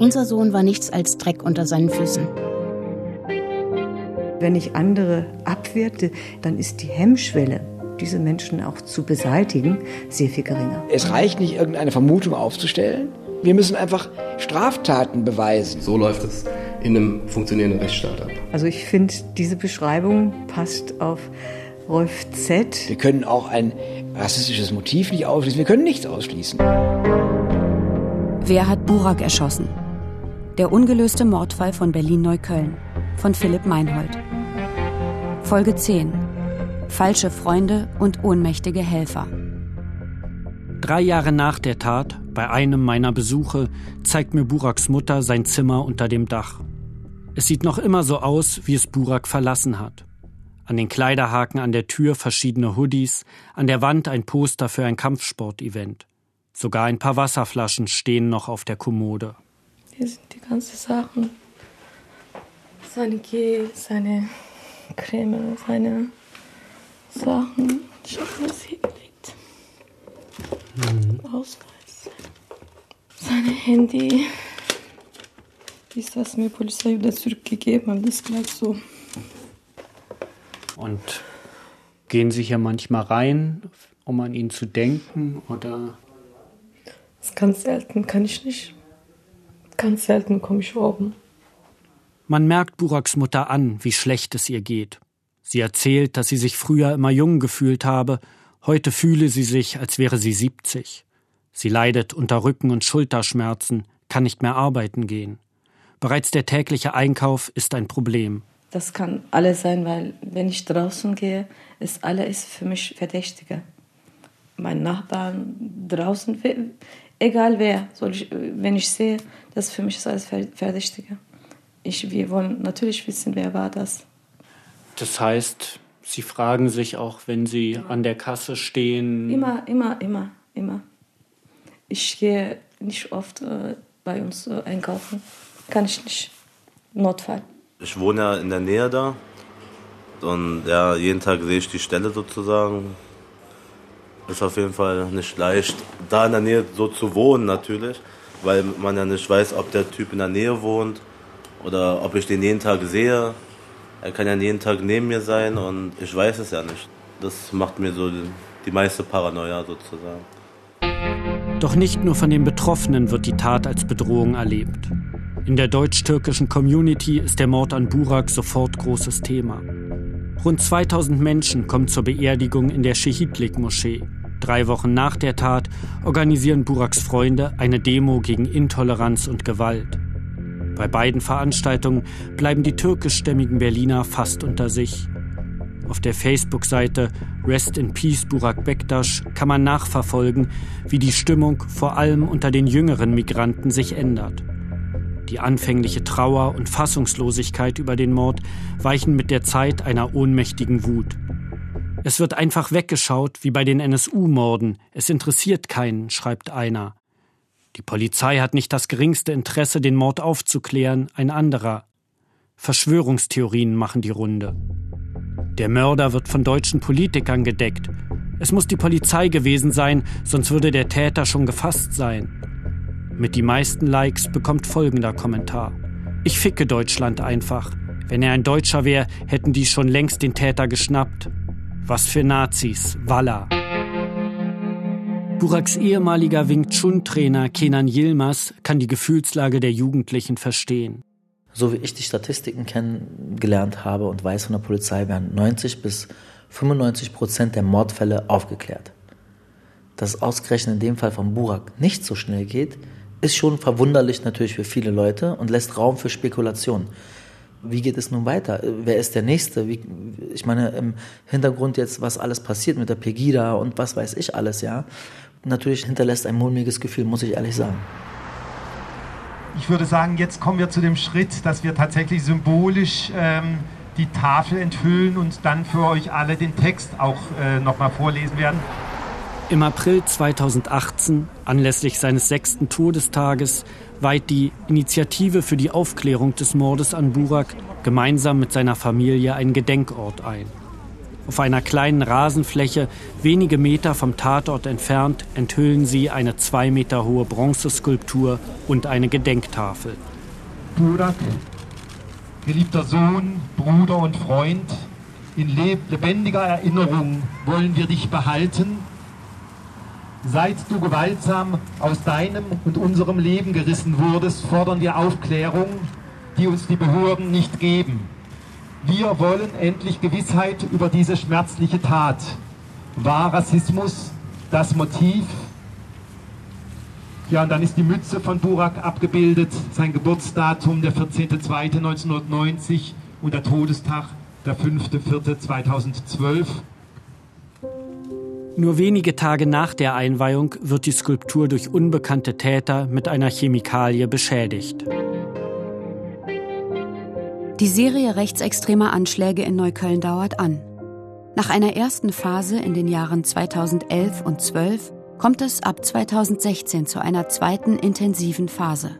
Unser Sohn war nichts als Dreck unter seinen Füßen. Wenn ich andere abwerte, dann ist die Hemmschwelle, diese Menschen auch zu beseitigen, sehr viel geringer. Es reicht nicht, irgendeine Vermutung aufzustellen. Wir müssen einfach Straftaten beweisen. So läuft es in einem funktionierenden Rechtsstaat ab. Also ich finde, diese Beschreibung passt auf Rolf Z. Wir können auch ein rassistisches Motiv nicht ausschließen. Wir können nichts ausschließen. Wer hat Burak erschossen? Der ungelöste Mordfall von Berlin-Neukölln von Philipp Meinhold. Folge 10. Falsche Freunde und ohnmächtige Helfer. Drei Jahre nach der Tat, bei einem meiner Besuche, zeigt mir Buraks Mutter sein Zimmer unter dem Dach. Es sieht noch immer so aus, wie es Burak verlassen hat. An den Kleiderhaken an der Tür verschiedene Hoodies, an der Wand ein Poster für ein Kampfsportevent. Sogar ein paar Wasserflaschen stehen noch auf der Kommode. Hier sind die ganzen Sachen. Seine Gel, seine Creme, seine Sachen. Ich habe alles hingelegt. Mhm. Ausweis. Sein Handy. Ist das mir Polizei wieder zurückgegeben haben, das gleich so. Und gehen Sie hier manchmal rein, um an ihn zu denken, oder? Das ist ganz selten, kann ich nicht. Ganz selten komme ich oben. Man merkt Buraks Mutter an, wie schlecht es ihr geht. Sie erzählt, dass sie sich früher immer jung gefühlt habe, heute fühle sie sich, als wäre sie 70. Sie leidet unter Rücken- und Schulterschmerzen, kann nicht mehr arbeiten gehen. Bereits der tägliche Einkauf ist ein Problem. Das kann alles sein, weil wenn ich draußen gehe, ist alles für mich Verdächtiger. Mein Nachbarn draußen, egal wer, ich, wenn ich sehe, das für mich ist alles Verdächtiger ich, wir wollen natürlich wissen, wer war das. Das heißt, Sie fragen sich auch, wenn Sie an der Kasse stehen? Immer, immer, immer, immer. Ich gehe nicht oft äh, bei uns äh, einkaufen. Kann ich nicht. Notfall. Ich wohne ja in der Nähe da. Und ja, jeden Tag sehe ich die Stelle sozusagen. Ist auf jeden Fall nicht leicht, da in der Nähe so zu wohnen natürlich, weil man ja nicht weiß, ob der Typ in der Nähe wohnt oder ob ich den jeden Tag sehe. Er kann ja jeden Tag neben mir sein und ich weiß es ja nicht. Das macht mir so die meiste Paranoia sozusagen. Doch nicht nur von den Betroffenen wird die Tat als Bedrohung erlebt. In der deutsch-türkischen Community ist der Mord an Burak sofort großes Thema. Rund 2000 Menschen kommen zur Beerdigung in der Schehidlik-Moschee. Drei Wochen nach der Tat organisieren Buraks Freunde eine Demo gegen Intoleranz und Gewalt. Bei beiden Veranstaltungen bleiben die türkischstämmigen Berliner fast unter sich. Auf der Facebook-Seite Rest in Peace Burak Bektasch kann man nachverfolgen, wie die Stimmung vor allem unter den jüngeren Migranten sich ändert. Die anfängliche Trauer und Fassungslosigkeit über den Mord weichen mit der Zeit einer ohnmächtigen Wut. Es wird einfach weggeschaut wie bei den NSU-Morden. Es interessiert keinen, schreibt einer. Die Polizei hat nicht das geringste Interesse, den Mord aufzuklären, ein anderer. Verschwörungstheorien machen die Runde. Der Mörder wird von deutschen Politikern gedeckt. Es muss die Polizei gewesen sein, sonst würde der Täter schon gefasst sein. Mit die meisten Likes bekommt folgender Kommentar. Ich ficke Deutschland einfach. Wenn er ein Deutscher wäre, hätten die schon längst den Täter geschnappt. Was für Nazis, Walla. Buraks ehemaliger Wing Chun-Trainer Kenan Yilmaz kann die Gefühlslage der Jugendlichen verstehen. So wie ich die Statistiken kennengelernt habe und weiß von der Polizei, werden 90 bis 95 Prozent der Mordfälle aufgeklärt. Dass ausgerechnet in dem Fall von Burak nicht so schnell geht, ist schon verwunderlich natürlich für viele Leute und lässt Raum für Spekulation. Wie geht es nun weiter? Wer ist der Nächste? Wie, ich meine, im Hintergrund jetzt, was alles passiert mit der Pegida und was weiß ich alles, ja natürlich hinterlässt ein mulmiges Gefühl, muss ich ehrlich sagen. Ich würde sagen, jetzt kommen wir zu dem Schritt, dass wir tatsächlich symbolisch ähm, die Tafel enthüllen und dann für euch alle den Text auch äh, nochmal vorlesen werden. Im April 2018, anlässlich seines sechsten Todestages, weiht die Initiative für die Aufklärung des Mordes an Burak gemeinsam mit seiner Familie einen Gedenkort ein. Auf einer kleinen Rasenfläche, wenige Meter vom Tatort entfernt, enthüllen sie eine zwei Meter hohe Bronzeskulptur und eine Gedenktafel. Burak, geliebter Sohn, Bruder und Freund, in lebendiger Erinnerung wollen wir dich behalten. Seit du gewaltsam aus deinem und unserem Leben gerissen wurdest, fordern wir Aufklärung, die uns die Behörden nicht geben. Wir wollen endlich Gewissheit über diese schmerzliche Tat. War Rassismus das Motiv? Ja, und dann ist die Mütze von Burak abgebildet, sein Geburtsdatum der 14.02.1990 und der Todestag der 5.04.2012. Nur wenige Tage nach der Einweihung wird die Skulptur durch unbekannte Täter mit einer Chemikalie beschädigt. Die Serie rechtsextremer Anschläge in Neukölln dauert an. Nach einer ersten Phase in den Jahren 2011 und 12 kommt es ab 2016 zu einer zweiten intensiven Phase.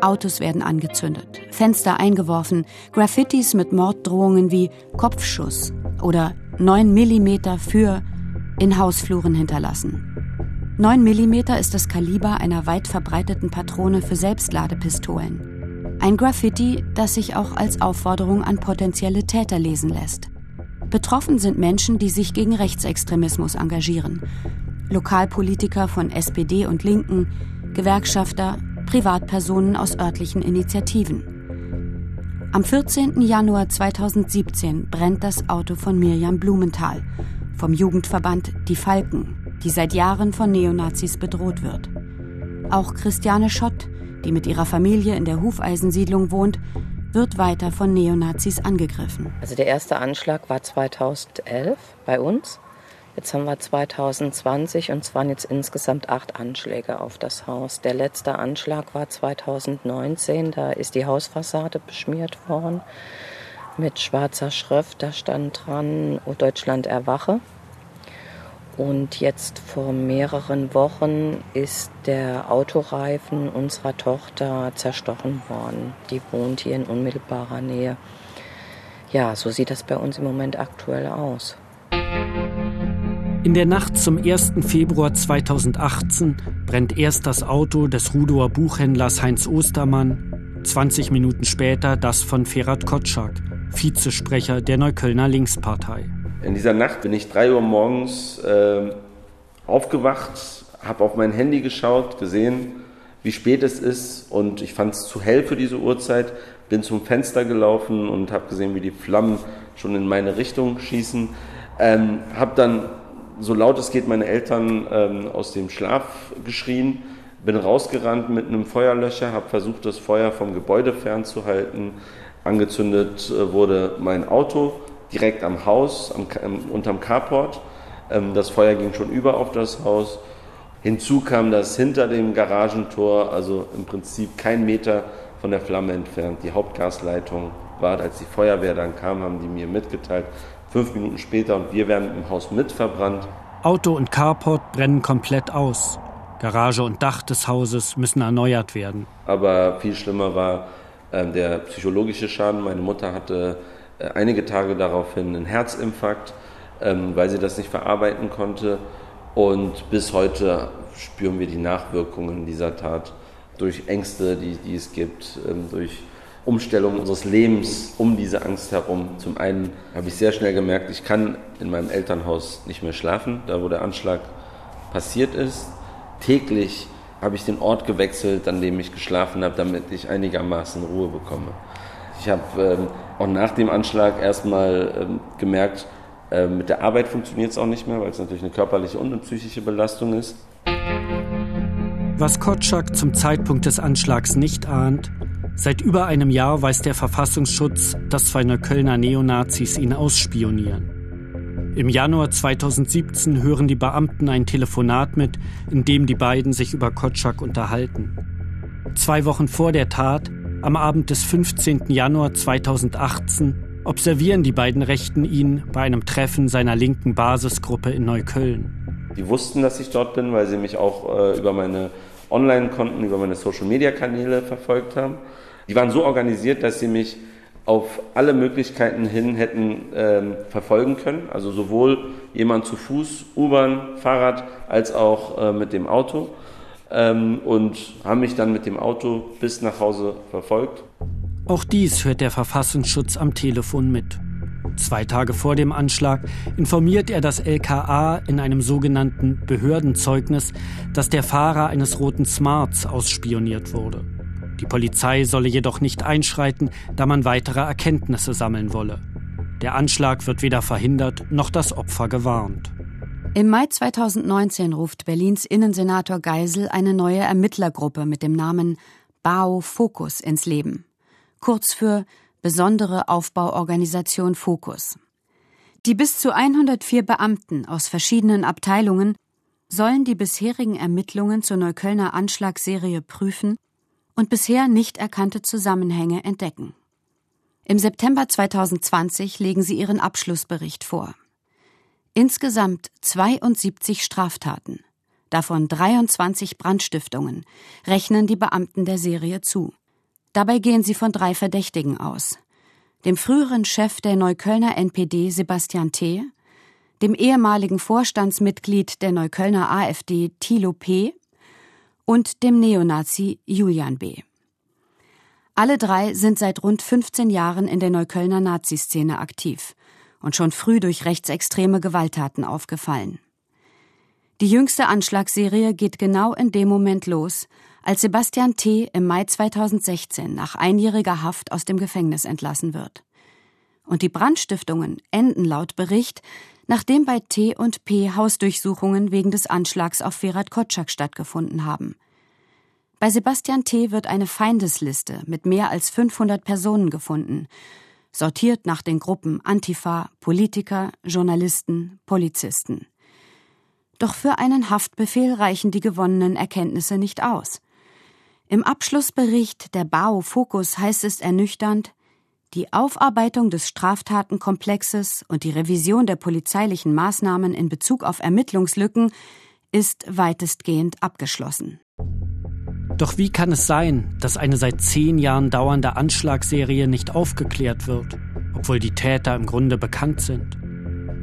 Autos werden angezündet, Fenster eingeworfen, Graffitis mit Morddrohungen wie Kopfschuss oder 9 mm für in Hausfluren hinterlassen. 9 mm ist das Kaliber einer weit verbreiteten Patrone für Selbstladepistolen. Ein Graffiti, das sich auch als Aufforderung an potenzielle Täter lesen lässt. Betroffen sind Menschen, die sich gegen Rechtsextremismus engagieren. Lokalpolitiker von SPD und Linken, Gewerkschafter, Privatpersonen aus örtlichen Initiativen. Am 14. Januar 2017 brennt das Auto von Mirjam Blumenthal vom Jugendverband Die Falken, die seit Jahren von Neonazis bedroht wird. Auch Christiane Schott, die mit ihrer Familie in der Hufeisensiedlung wohnt, wird weiter von Neonazis angegriffen. Also der erste Anschlag war 2011 bei uns. Jetzt haben wir 2020 und es waren jetzt insgesamt acht Anschläge auf das Haus. Der letzte Anschlag war 2019, da ist die Hausfassade beschmiert worden mit schwarzer Schrift. Da stand dran, Deutschland erwache. Und jetzt vor mehreren Wochen ist der Autoreifen unserer Tochter zerstochen worden. Die wohnt hier in unmittelbarer Nähe. Ja, so sieht das bei uns im Moment aktuell aus. In der Nacht zum 1. Februar 2018 brennt erst das Auto des Rudower Buchhändlers Heinz Ostermann, 20 Minuten später das von Ferhat Kotschak, Vizesprecher der Neuköllner Linkspartei. In dieser Nacht bin ich 3 Uhr morgens äh, aufgewacht, habe auf mein Handy geschaut, gesehen, wie spät es ist und ich fand es zu hell für diese Uhrzeit, bin zum Fenster gelaufen und habe gesehen, wie die Flammen schon in meine Richtung schießen. Ähm, habe dann, so laut es geht, meine Eltern ähm, aus dem Schlaf geschrien, bin rausgerannt mit einem Feuerlöscher, habe versucht, das Feuer vom Gebäude fernzuhalten. Angezündet äh, wurde mein Auto direkt am Haus, am, unterm Carport. Ähm, das Feuer ging schon über auf das Haus. Hinzu kam das hinter dem Garagentor, also im Prinzip kein Meter von der Flamme entfernt. Die Hauptgasleitung war, als die Feuerwehr dann kam, haben die mir mitgeteilt, fünf Minuten später und wir werden im Haus mitverbrannt. Auto und Carport brennen komplett aus. Garage und Dach des Hauses müssen erneuert werden. Aber viel schlimmer war der psychologische Schaden. Meine Mutter hatte äh, einige Tage daraufhin einen Herzinfarkt, ähm, weil sie das nicht verarbeiten konnte. Und bis heute spüren wir die Nachwirkungen dieser Tat durch Ängste, die, die es gibt, ähm, durch Umstellung unseres Lebens um diese Angst herum. Zum einen habe ich sehr schnell gemerkt, ich kann in meinem Elternhaus nicht mehr schlafen, da wo der Anschlag passiert ist. Täglich habe ich den Ort gewechselt, an dem ich geschlafen habe, damit ich einigermaßen Ruhe bekomme. Ich habe ähm, auch nach dem Anschlag erstmal ähm, gemerkt, äh, mit der Arbeit funktioniert es auch nicht mehr, weil es natürlich eine körperliche und eine psychische Belastung ist. Was Kotschak zum Zeitpunkt des Anschlags nicht ahnt, seit über einem Jahr weiß der Verfassungsschutz, dass zwei Neuköllner Neonazis ihn ausspionieren. Im Januar 2017 hören die Beamten ein Telefonat mit, in dem die beiden sich über Kotschak unterhalten. Zwei Wochen vor der Tat am Abend des 15. Januar 2018 observieren die beiden Rechten ihn bei einem Treffen seiner linken Basisgruppe in Neukölln. Die wussten, dass ich dort bin, weil sie mich auch äh, über meine Online-Konten, über meine Social-Media-Kanäle verfolgt haben. Die waren so organisiert, dass sie mich auf alle Möglichkeiten hin hätten ähm, verfolgen können. Also sowohl jemand zu Fuß, U-Bahn, Fahrrad als auch äh, mit dem Auto. Ähm, und haben mich dann mit dem Auto bis nach Hause verfolgt. Auch dies hört der Verfassungsschutz am Telefon mit. Zwei Tage vor dem Anschlag informiert er das LKA in einem sogenannten Behördenzeugnis, dass der Fahrer eines roten Smarts ausspioniert wurde. Die Polizei solle jedoch nicht einschreiten, da man weitere Erkenntnisse sammeln wolle. Der Anschlag wird weder verhindert noch das Opfer gewarnt. Im Mai 2019 ruft Berlins Innensenator Geisel eine neue Ermittlergruppe mit dem Namen BAO Fokus ins Leben. Kurz für Besondere Aufbauorganisation Fokus. Die bis zu 104 Beamten aus verschiedenen Abteilungen sollen die bisherigen Ermittlungen zur Neuköllner Anschlagsserie prüfen und bisher nicht erkannte Zusammenhänge entdecken. Im September 2020 legen sie ihren Abschlussbericht vor. Insgesamt 72 Straftaten, davon 23 Brandstiftungen, rechnen die Beamten der Serie zu. Dabei gehen sie von drei Verdächtigen aus. Dem früheren Chef der Neuköllner NPD Sebastian T., dem ehemaligen Vorstandsmitglied der Neuköllner AfD Thilo P. und dem Neonazi Julian B. Alle drei sind seit rund 15 Jahren in der Neuköllner Naziszene aktiv und schon früh durch rechtsextreme Gewalttaten aufgefallen. Die jüngste Anschlagsserie geht genau in dem Moment los, als Sebastian T. im Mai 2016 nach einjähriger Haft aus dem Gefängnis entlassen wird. Und die Brandstiftungen enden laut Bericht, nachdem bei T und P Hausdurchsuchungen wegen des Anschlags auf Ferat Kotschak stattgefunden haben. Bei Sebastian T. wird eine Feindesliste mit mehr als 500 Personen gefunden, sortiert nach den Gruppen Antifa, Politiker, Journalisten, Polizisten. Doch für einen Haftbefehl reichen die gewonnenen Erkenntnisse nicht aus. Im Abschlussbericht der BAO Fokus heißt es ernüchternd, die Aufarbeitung des Straftatenkomplexes und die Revision der polizeilichen Maßnahmen in Bezug auf Ermittlungslücken ist weitestgehend abgeschlossen. Doch wie kann es sein, dass eine seit zehn Jahren dauernde Anschlagsserie nicht aufgeklärt wird, obwohl die Täter im Grunde bekannt sind?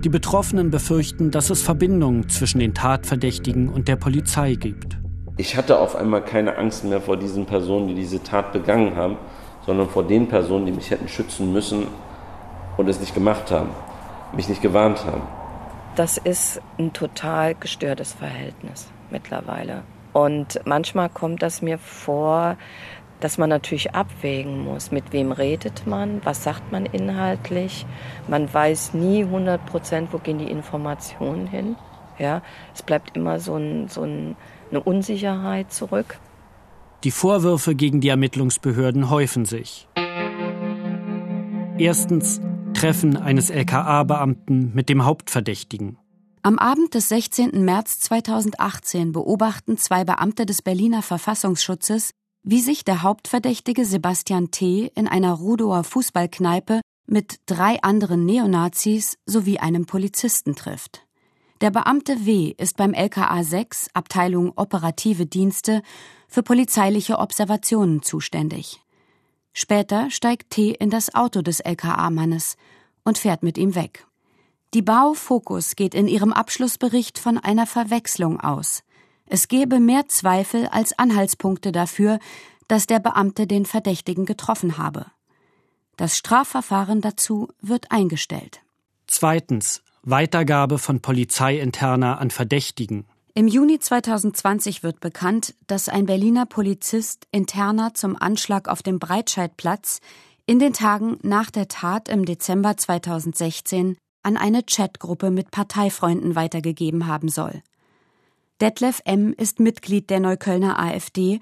Die Betroffenen befürchten, dass es Verbindungen zwischen den Tatverdächtigen und der Polizei gibt. Ich hatte auf einmal keine Angst mehr vor diesen Personen, die diese Tat begangen haben, sondern vor den Personen, die mich hätten schützen müssen und es nicht gemacht haben, mich nicht gewarnt haben. Das ist ein total gestörtes Verhältnis mittlerweile. Und manchmal kommt das mir vor, dass man natürlich abwägen muss, mit wem redet man, was sagt man inhaltlich. Man weiß nie 100 Prozent, wo gehen die Informationen hin. Ja, es bleibt immer so ein, so ein eine Unsicherheit zurück. Die Vorwürfe gegen die Ermittlungsbehörden häufen sich. Erstens Treffen eines LKA-Beamten mit dem Hauptverdächtigen. Am Abend des 16. März 2018 beobachten zwei Beamte des Berliner Verfassungsschutzes, wie sich der Hauptverdächtige Sebastian T. in einer Rudower Fußballkneipe mit drei anderen Neonazis sowie einem Polizisten trifft. Der Beamte W. ist beim LKA 6, Abteilung Operative Dienste, für polizeiliche Observationen zuständig. Später steigt T. in das Auto des LKA-Mannes und fährt mit ihm weg. Die Bau Fokus geht in ihrem Abschlussbericht von einer Verwechslung aus. Es gebe mehr Zweifel als Anhaltspunkte dafür, dass der Beamte den Verdächtigen getroffen habe. Das Strafverfahren dazu wird eingestellt. Zweitens Weitergabe von Polizeiinterner an Verdächtigen. Im Juni 2020 wird bekannt, dass ein Berliner Polizist interner zum Anschlag auf dem Breitscheidplatz in den Tagen nach der Tat im Dezember 2016 an eine Chatgruppe mit Parteifreunden weitergegeben haben soll. Detlef M. ist Mitglied der Neuköllner AfD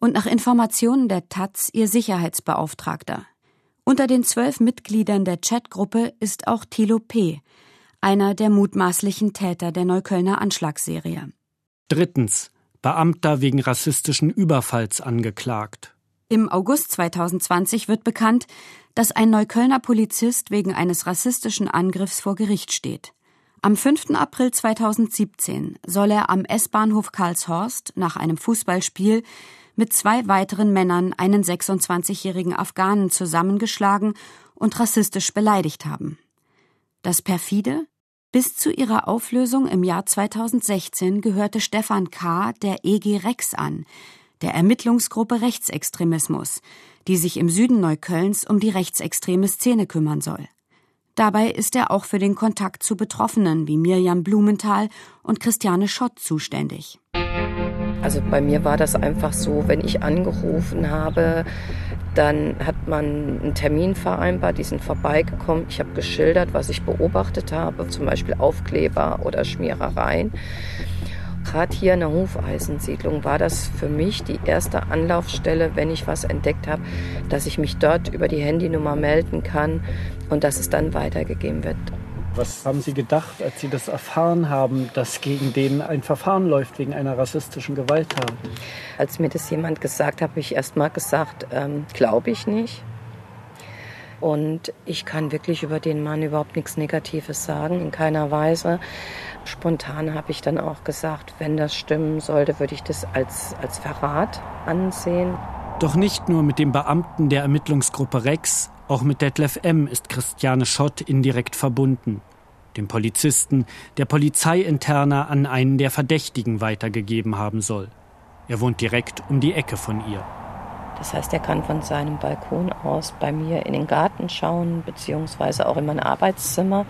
und nach Informationen der Taz ihr Sicherheitsbeauftragter. Unter den zwölf Mitgliedern der Chatgruppe ist auch Thilo P., einer der mutmaßlichen Täter der Neuköllner Anschlagsserie. Drittens. Beamter wegen rassistischen Überfalls angeklagt. Im August 2020 wird bekannt, dass ein Neuköllner Polizist wegen eines rassistischen Angriffs vor Gericht steht. Am 5. April 2017 soll er am S-Bahnhof Karlshorst nach einem Fußballspiel mit zwei weiteren Männern einen 26-jährigen Afghanen zusammengeschlagen und rassistisch beleidigt haben. Das perfide? Bis zu ihrer Auflösung im Jahr 2016 gehörte Stefan K. der EG Rex an, der Ermittlungsgruppe Rechtsextremismus, die sich im Süden Neuköllns um die rechtsextreme Szene kümmern soll. Dabei ist er auch für den Kontakt zu Betroffenen wie Mirjam Blumenthal und Christiane Schott zuständig. Also bei mir war das einfach so, wenn ich angerufen habe, dann hat man einen Termin vereinbart, die sind vorbeigekommen. Ich habe geschildert, was ich beobachtet habe, zum Beispiel Aufkleber oder Schmierereien. Gerade hier in der Hufeisensiedlung war das für mich die erste Anlaufstelle, wenn ich was entdeckt habe, dass ich mich dort über die Handynummer melden kann und dass es dann weitergegeben wird. Was haben Sie gedacht, als Sie das erfahren haben, dass gegen den ein Verfahren läuft wegen einer rassistischen Gewalttat? Als mir das jemand gesagt hat, habe ich erst mal gesagt, ähm, glaube ich nicht. Und ich kann wirklich über den Mann überhaupt nichts Negatives sagen, in keiner Weise. Spontan habe ich dann auch gesagt, wenn das stimmen sollte, würde ich das als, als Verrat ansehen. Doch nicht nur mit dem Beamten der Ermittlungsgruppe Rex, auch mit Detlef M. ist Christiane Schott indirekt verbunden. Dem Polizisten, der Polizeiinterner an einen der Verdächtigen weitergegeben haben soll. Er wohnt direkt um die Ecke von ihr. Das heißt, er kann von seinem Balkon aus bei mir in den Garten schauen, beziehungsweise auch in mein Arbeitszimmer.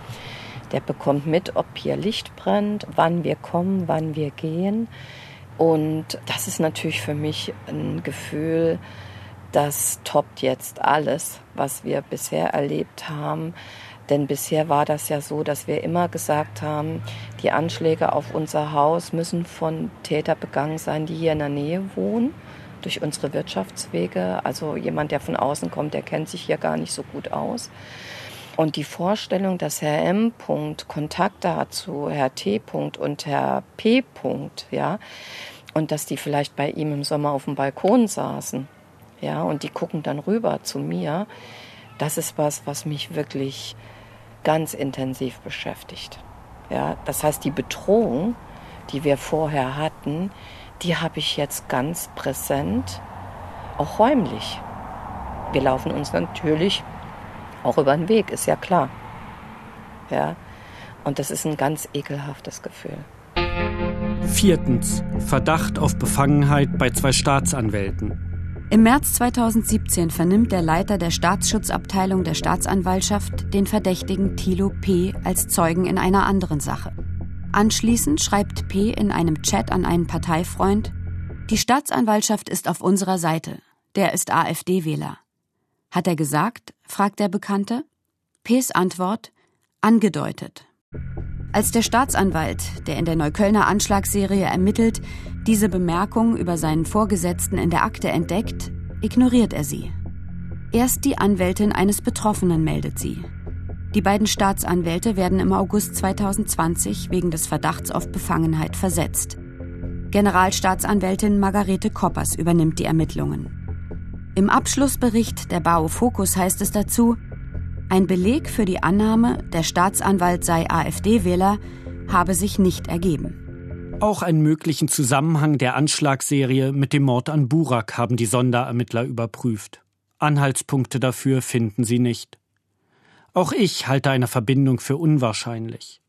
Der bekommt mit, ob hier Licht brennt, wann wir kommen, wann wir gehen. Und das ist natürlich für mich ein Gefühl, das toppt jetzt alles, was wir bisher erlebt haben. Denn bisher war das ja so, dass wir immer gesagt haben, die Anschläge auf unser Haus müssen von Tätern begangen sein, die hier in der Nähe wohnen durch unsere Wirtschaftswege. Also jemand, der von außen kommt, der kennt sich hier gar nicht so gut aus. Und die Vorstellung, dass Herr M. Kontakte hat zu Herr T. und Herr P. ja, und dass die vielleicht bei ihm im Sommer auf dem Balkon saßen, ja, und die gucken dann rüber zu mir, das ist was, was mich wirklich ganz intensiv beschäftigt. Ja, das heißt, die Bedrohung, die wir vorher hatten, die habe ich jetzt ganz präsent, auch räumlich. Wir laufen uns natürlich auch über den Weg, ist ja klar. Ja, und das ist ein ganz ekelhaftes Gefühl. Viertens. Verdacht auf Befangenheit bei zwei Staatsanwälten. Im März 2017 vernimmt der Leiter der Staatsschutzabteilung der Staatsanwaltschaft den Verdächtigen Thilo P. als Zeugen in einer anderen Sache. Anschließend schreibt P. in einem Chat an einen Parteifreund, die Staatsanwaltschaft ist auf unserer Seite. Der ist AfD-Wähler. Hat er gesagt? fragt der Bekannte. P.s Antwort angedeutet. Als der Staatsanwalt, der in der Neuköllner Anschlagsserie ermittelt, diese Bemerkung über seinen Vorgesetzten in der Akte entdeckt, ignoriert er sie. Erst die Anwältin eines Betroffenen meldet sie. Die beiden Staatsanwälte werden im August 2020 wegen des Verdachts auf Befangenheit versetzt. Generalstaatsanwältin Margarete Koppers übernimmt die Ermittlungen. Im Abschlussbericht der BAO Fokus heißt es dazu, ein Beleg für die Annahme, der Staatsanwalt sei AfD-Wähler, habe sich nicht ergeben. Auch einen möglichen Zusammenhang der Anschlagsserie mit dem Mord an Burak haben die Sonderermittler überprüft. Anhaltspunkte dafür finden sie nicht. Auch ich halte eine Verbindung für unwahrscheinlich.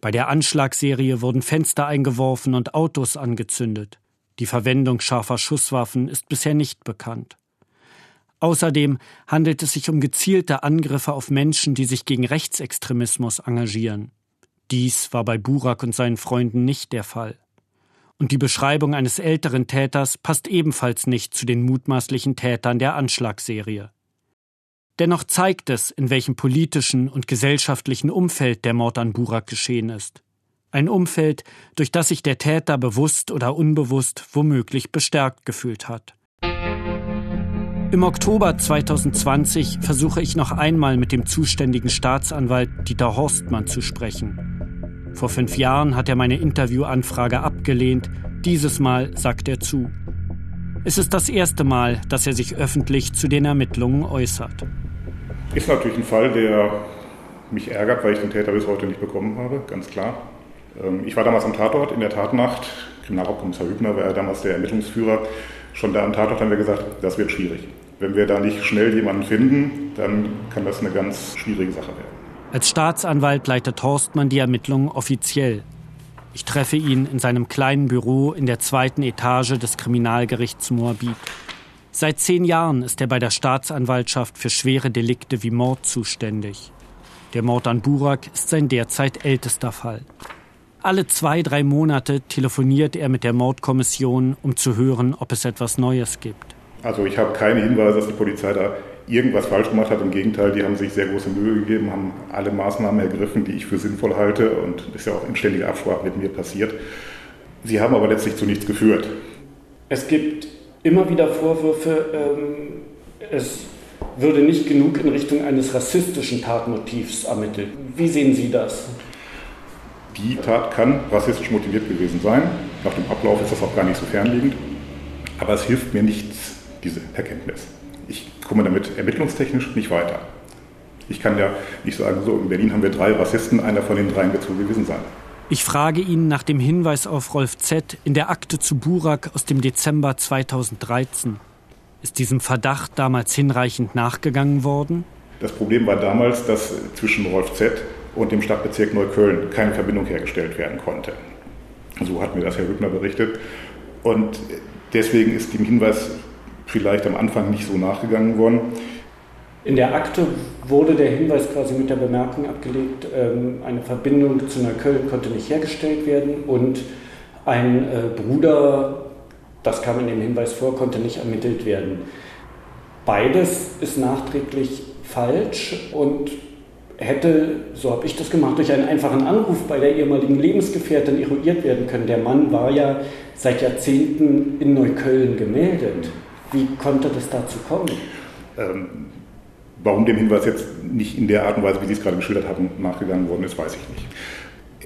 Bei der Anschlagsserie wurden Fenster eingeworfen und Autos angezündet. Die Verwendung scharfer Schusswaffen ist bisher nicht bekannt. Außerdem handelt es sich um gezielte Angriffe auf Menschen, die sich gegen Rechtsextremismus engagieren. Dies war bei Burak und seinen Freunden nicht der Fall. Und die Beschreibung eines älteren Täters passt ebenfalls nicht zu den mutmaßlichen Tätern der Anschlagsserie. Dennoch zeigt es, in welchem politischen und gesellschaftlichen Umfeld der Mord an Burak geschehen ist. Ein Umfeld, durch das sich der Täter bewusst oder unbewusst womöglich bestärkt gefühlt hat. Im Oktober 2020 versuche ich noch einmal mit dem zuständigen Staatsanwalt Dieter Horstmann zu sprechen. Vor fünf Jahren hat er meine Interviewanfrage abgelehnt, dieses Mal sagt er zu. Es ist das erste Mal, dass er sich öffentlich zu den Ermittlungen äußert. Ist natürlich ein Fall, der mich ärgert, weil ich den Täter bis heute nicht bekommen habe, ganz klar. Ähm, ich war damals am Tatort in der Tatnacht. Kriminalhauptkommissar Hübner war ja damals der Ermittlungsführer. Schon da am Tatort haben wir gesagt, das wird schwierig. Wenn wir da nicht schnell jemanden finden, dann kann das eine ganz schwierige Sache werden. Als Staatsanwalt leitet Horstmann die Ermittlungen offiziell. Ich treffe ihn in seinem kleinen Büro in der zweiten Etage des Kriminalgerichts Moabit. Seit zehn Jahren ist er bei der Staatsanwaltschaft für schwere Delikte wie Mord zuständig. Der Mord an Burak ist sein derzeit ältester Fall. Alle zwei, drei Monate telefoniert er mit der Mordkommission, um zu hören, ob es etwas Neues gibt. Also ich habe keine Hinweise, dass die Polizei da irgendwas falsch gemacht hat. Im Gegenteil, die haben sich sehr große Mühe gegeben, haben alle Maßnahmen ergriffen, die ich für sinnvoll halte. Und das ist ja auch in ständiger Absprache mit mir passiert. Sie haben aber letztlich zu nichts geführt. Es gibt immer wieder Vorwürfe, ähm, es würde nicht genug in Richtung eines rassistischen Tatmotivs ermittelt. Wie sehen Sie das? Die Tat kann rassistisch motiviert gewesen sein. Nach dem Ablauf ist das auch gar nicht so fernliegend. Aber es hilft mir nichts, diese Erkenntnis. Ich komme damit ermittlungstechnisch nicht weiter. Ich kann ja nicht sagen, so in Berlin haben wir drei Rassisten, einer von den dreien wird so gewesen sein. Ich frage ihn nach dem Hinweis auf Rolf Z. in der Akte zu Burak aus dem Dezember 2013. Ist diesem Verdacht damals hinreichend nachgegangen worden? Das Problem war damals, dass zwischen Rolf Z und dem Stadtbezirk Neukölln keine Verbindung hergestellt werden konnte. So hat mir das Herr Hübner berichtet. Und deswegen ist dem Hinweis vielleicht am Anfang nicht so nachgegangen worden. In der Akte wurde der Hinweis quasi mit der Bemerkung abgelegt, ähm, eine Verbindung zu Neukölln konnte nicht hergestellt werden und ein äh, Bruder, das kam in dem Hinweis vor, konnte nicht ermittelt werden. Beides ist nachträglich falsch und hätte, so habe ich das gemacht, durch einen einfachen Anruf bei der ehemaligen Lebensgefährtin eruiert werden können. Der Mann war ja seit Jahrzehnten in Neukölln gemeldet. Wie konnte das dazu kommen? Ähm, warum dem Hinweis jetzt nicht in der Art und Weise, wie Sie es gerade geschildert haben, nachgegangen worden ist, weiß ich nicht.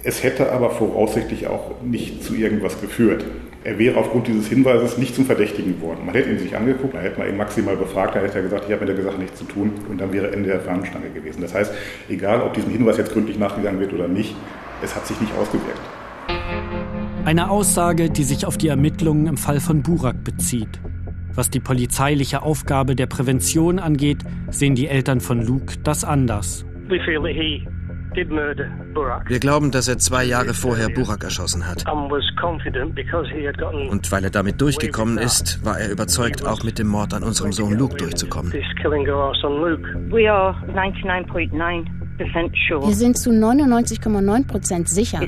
Es hätte aber voraussichtlich auch nicht zu irgendwas geführt. Er wäre aufgrund dieses Hinweises nicht zum Verdächtigen geworden. Man hätte ihn sich angeguckt, da hätte man ihn maximal befragt, da hätte er gesagt, ich habe mit der Sache nichts zu tun und dann wäre Ende der Fahnenstange gewesen. Das heißt, egal ob diesem Hinweis jetzt gründlich nachgegangen wird oder nicht, es hat sich nicht ausgewirkt. Eine Aussage, die sich auf die Ermittlungen im Fall von Burak bezieht. Was die polizeiliche Aufgabe der Prävention angeht, sehen die Eltern von Luke das anders. Wir glauben, dass er zwei Jahre vorher Burak erschossen hat. Und weil er damit durchgekommen ist, war er überzeugt, auch mit dem Mord an unserem Sohn Luke durchzukommen. Wir sind zu 99,9 Prozent sicher.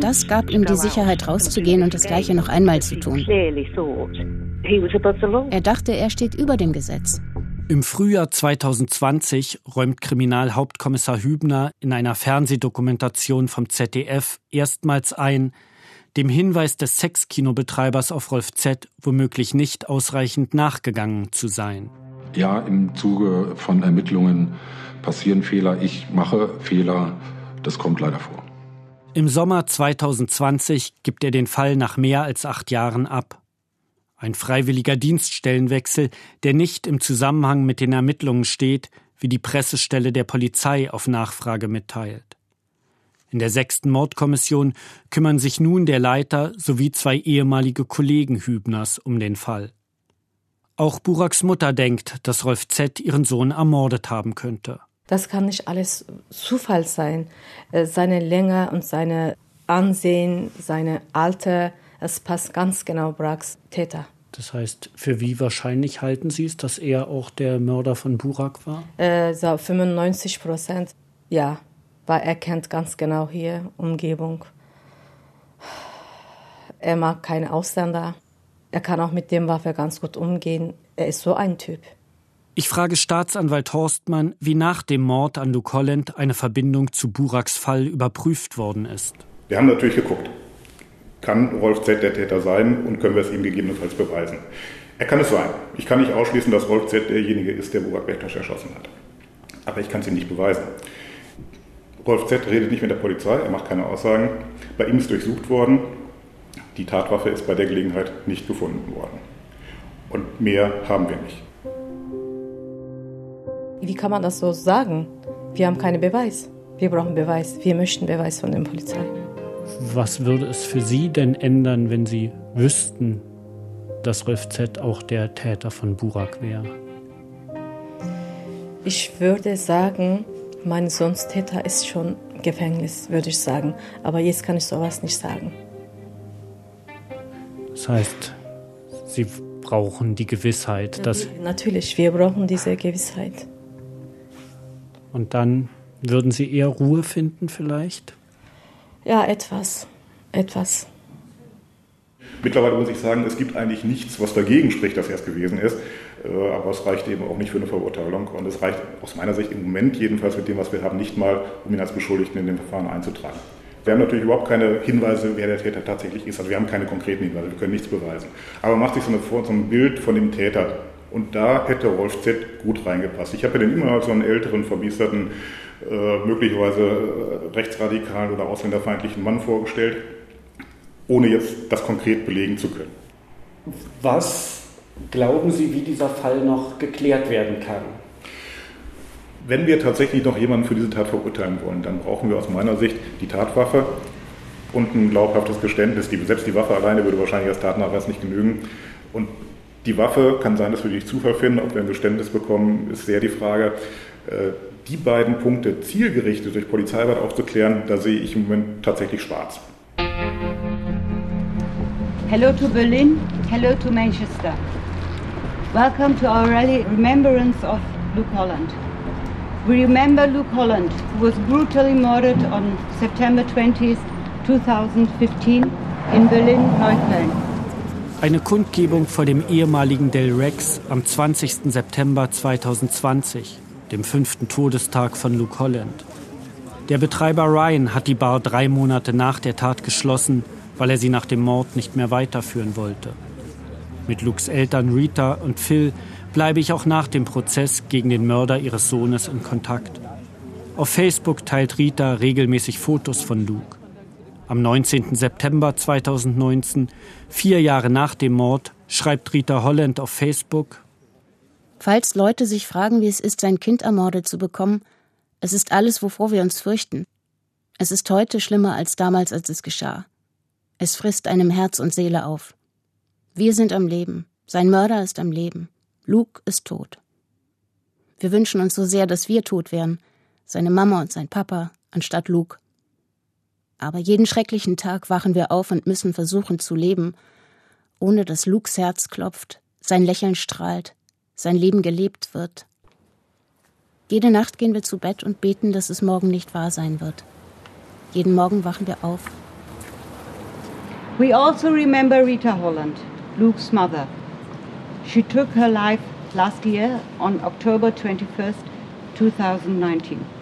Das gab ihm die Sicherheit, rauszugehen und das Gleiche noch einmal zu tun. Er dachte, er steht über dem Gesetz. Im Frühjahr 2020 räumt Kriminalhauptkommissar Hübner in einer Fernsehdokumentation vom ZDF erstmals ein, dem Hinweis des Sexkinobetreibers auf Rolf Z. womöglich nicht ausreichend nachgegangen zu sein. Ja, im Zuge von Ermittlungen passieren Fehler. Ich mache Fehler. Das kommt leider vor. Im Sommer 2020 gibt er den Fall nach mehr als acht Jahren ab. Ein freiwilliger Dienststellenwechsel, der nicht im Zusammenhang mit den Ermittlungen steht, wie die Pressestelle der Polizei auf Nachfrage mitteilt. In der sechsten Mordkommission kümmern sich nun der Leiter sowie zwei ehemalige Kollegen Hübners um den Fall. Auch Buraks Mutter denkt, dass Rolf Z. ihren Sohn ermordet haben könnte. Das kann nicht alles Zufall sein. Äh, seine Länge und seine Ansehen, seine Alter, es passt ganz genau Buraks Täter. Das heißt, für wie wahrscheinlich halten Sie es, dass er auch der Mörder von Burak war? Äh, so 95 Prozent, ja. Weil er kennt ganz genau hier Umgebung. Er mag keine Ausländer. Er kann auch mit dem Waffe ganz gut umgehen. Er ist so ein Typ. Ich frage Staatsanwalt Horstmann, wie nach dem Mord an Luke Holland eine Verbindung zu Buraks Fall überprüft worden ist. Wir haben natürlich geguckt kann Rolf Z der Täter sein und können wir es ihm gegebenenfalls beweisen. Er kann es sein. Ich kann nicht ausschließen, dass Rolf Z derjenige ist, der Burak Bektasch erschossen hat. Aber ich kann es ihm nicht beweisen. Rolf Z redet nicht mit der Polizei, er macht keine Aussagen. Bei ihm ist durchsucht worden. Die Tatwaffe ist bei der Gelegenheit nicht gefunden worden. Und mehr haben wir nicht. Wie kann man das so sagen? Wir haben keinen Beweis. Wir brauchen Beweis. Wir möchten Beweis von der Polizei. Was würde es für Sie denn ändern, wenn Sie wüssten, dass Rolf Z. auch der Täter von Burak wäre? Ich würde sagen, mein Sohnstäter ist schon Gefängnis, würde ich sagen. Aber jetzt kann ich sowas nicht sagen. Das heißt, Sie brauchen die Gewissheit, dass. Natürlich, wir brauchen diese Gewissheit. Und dann würden Sie eher Ruhe finden, vielleicht? Ja, etwas. Etwas. Mittlerweile muss ich sagen, es gibt eigentlich nichts, was dagegen spricht, dass er es gewesen ist. Äh, aber es reicht eben auch nicht für eine Verurteilung. Und es reicht aus meiner Sicht im Moment jedenfalls mit dem, was wir haben, nicht mal, um ihn als Beschuldigten in dem Verfahren einzutragen. Wir haben natürlich überhaupt keine Hinweise, wer der Täter tatsächlich ist. Also wir haben keine konkreten Hinweise, wir können nichts beweisen. Aber man macht sich so, eine, so ein Bild von dem Täter. Und da hätte Rolf Z. gut reingepasst. Ich habe mir den immer als so einen älteren, verbiesterten, äh, möglicherweise äh, rechtsradikalen oder ausländerfeindlichen Mann vorgestellt, ohne jetzt das konkret belegen zu können. Was glauben Sie, wie dieser Fall noch geklärt werden kann? Wenn wir tatsächlich noch jemanden für diese Tat verurteilen wollen, dann brauchen wir aus meiner Sicht die Tatwaffe und ein glaubhaftes Geständnis. Die, selbst die Waffe alleine würde wahrscheinlich als Tatnachweis nicht genügen. Und die Waffe kann sein, dass wir durch Zufall finden. Ob wir ein Geständnis bekommen, ist sehr die Frage. Äh, die beiden Punkte zielgerichtet durch Polizeiarbeit aufzuklären, da sehe ich im Moment tatsächlich schwarz. Hello to Berlin, hello to Manchester. Welcome to our rally Remembrance of Luke Holland. We remember Luke Holland, who was brutally murdered on September 20, 2015 in Berlin-Neukölln. Eine Kundgebung vor dem ehemaligen Del Rex am 20. September 2020, dem fünften Todestag von Luke Holland. Der Betreiber Ryan hat die Bar drei Monate nach der Tat geschlossen, weil er sie nach dem Mord nicht mehr weiterführen wollte. Mit Lukes Eltern Rita und Phil bleibe ich auch nach dem Prozess gegen den Mörder ihres Sohnes in Kontakt. Auf Facebook teilt Rita regelmäßig Fotos von Luke. Am 19. September 2019, vier Jahre nach dem Mord, schreibt Rita Holland auf Facebook, Falls Leute sich fragen, wie es ist, sein Kind ermordet zu bekommen, es ist alles, wovor wir uns fürchten. Es ist heute schlimmer als damals, als es geschah. Es frisst einem Herz und Seele auf. Wir sind am Leben. Sein Mörder ist am Leben. Luke ist tot. Wir wünschen uns so sehr, dass wir tot wären, seine Mama und sein Papa, anstatt Luke. Aber jeden schrecklichen Tag wachen wir auf und müssen versuchen zu leben, ohne dass Lukes Herz klopft, sein Lächeln strahlt, sein Leben gelebt wird. Jede Nacht gehen wir zu Bett und beten, dass es morgen nicht wahr sein wird. Jeden Morgen wachen wir auf. We also remember Rita Holland, Luke's mother. She took her life last year on October 21st, 2019.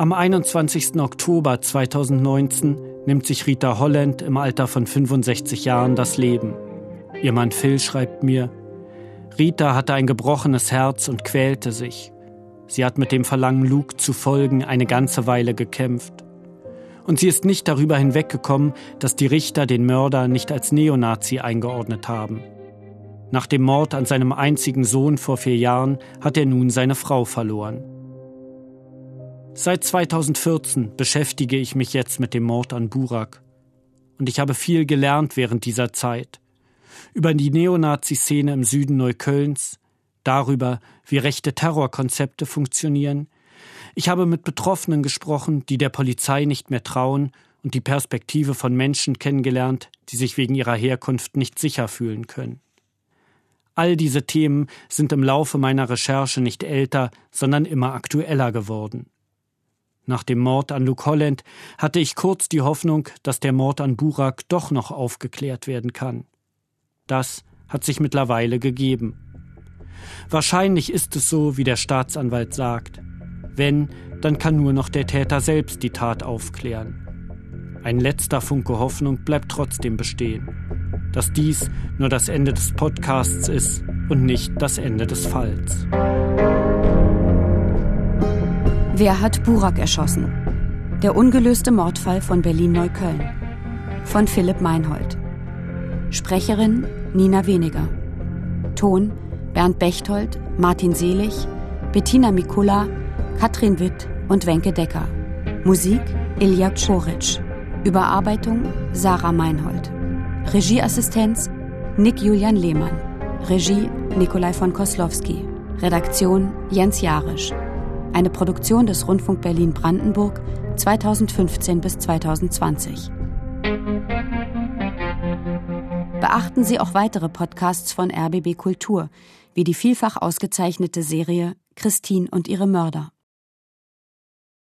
Am 21. Oktober 2019 nimmt sich Rita Holland im Alter von 65 Jahren das Leben. Ihr Mann Phil schreibt mir, Rita hatte ein gebrochenes Herz und quälte sich. Sie hat mit dem Verlangen, Luke zu folgen, eine ganze Weile gekämpft. Und sie ist nicht darüber hinweggekommen, dass die Richter den Mörder nicht als Neonazi eingeordnet haben. Nach dem Mord an seinem einzigen Sohn vor vier Jahren hat er nun seine Frau verloren. Seit 2014 beschäftige ich mich jetzt mit dem Mord an Burak. Und ich habe viel gelernt während dieser Zeit. Über die Neonazi-Szene im Süden Neuköllns, darüber, wie rechte Terrorkonzepte funktionieren, ich habe mit Betroffenen gesprochen, die der Polizei nicht mehr trauen und die Perspektive von Menschen kennengelernt, die sich wegen ihrer Herkunft nicht sicher fühlen können. All diese Themen sind im Laufe meiner Recherche nicht älter, sondern immer aktueller geworden. Nach dem Mord an Luke Holland hatte ich kurz die Hoffnung, dass der Mord an Burak doch noch aufgeklärt werden kann. Das hat sich mittlerweile gegeben. Wahrscheinlich ist es so, wie der Staatsanwalt sagt. Wenn, dann kann nur noch der Täter selbst die Tat aufklären. Ein letzter Funke Hoffnung bleibt trotzdem bestehen. Dass dies nur das Ende des Podcasts ist und nicht das Ende des Falls. Wer hat Burak erschossen? Der ungelöste Mordfall von Berlin-Neukölln. Von Philipp Meinhold. Sprecherin Nina Weniger. Ton Bernd Bechtold, Martin Selig, Bettina Mikula, Katrin Witt und Wenke Decker. Musik Ilja Czoric. Überarbeitung Sarah Meinhold. Regieassistenz Nick Julian Lehmann. Regie Nikolai von Koslowski. Redaktion Jens Jarisch. Eine Produktion des Rundfunk Berlin-Brandenburg 2015 bis 2020. Beachten Sie auch weitere Podcasts von RBB Kultur, wie die vielfach ausgezeichnete Serie Christine und ihre Mörder.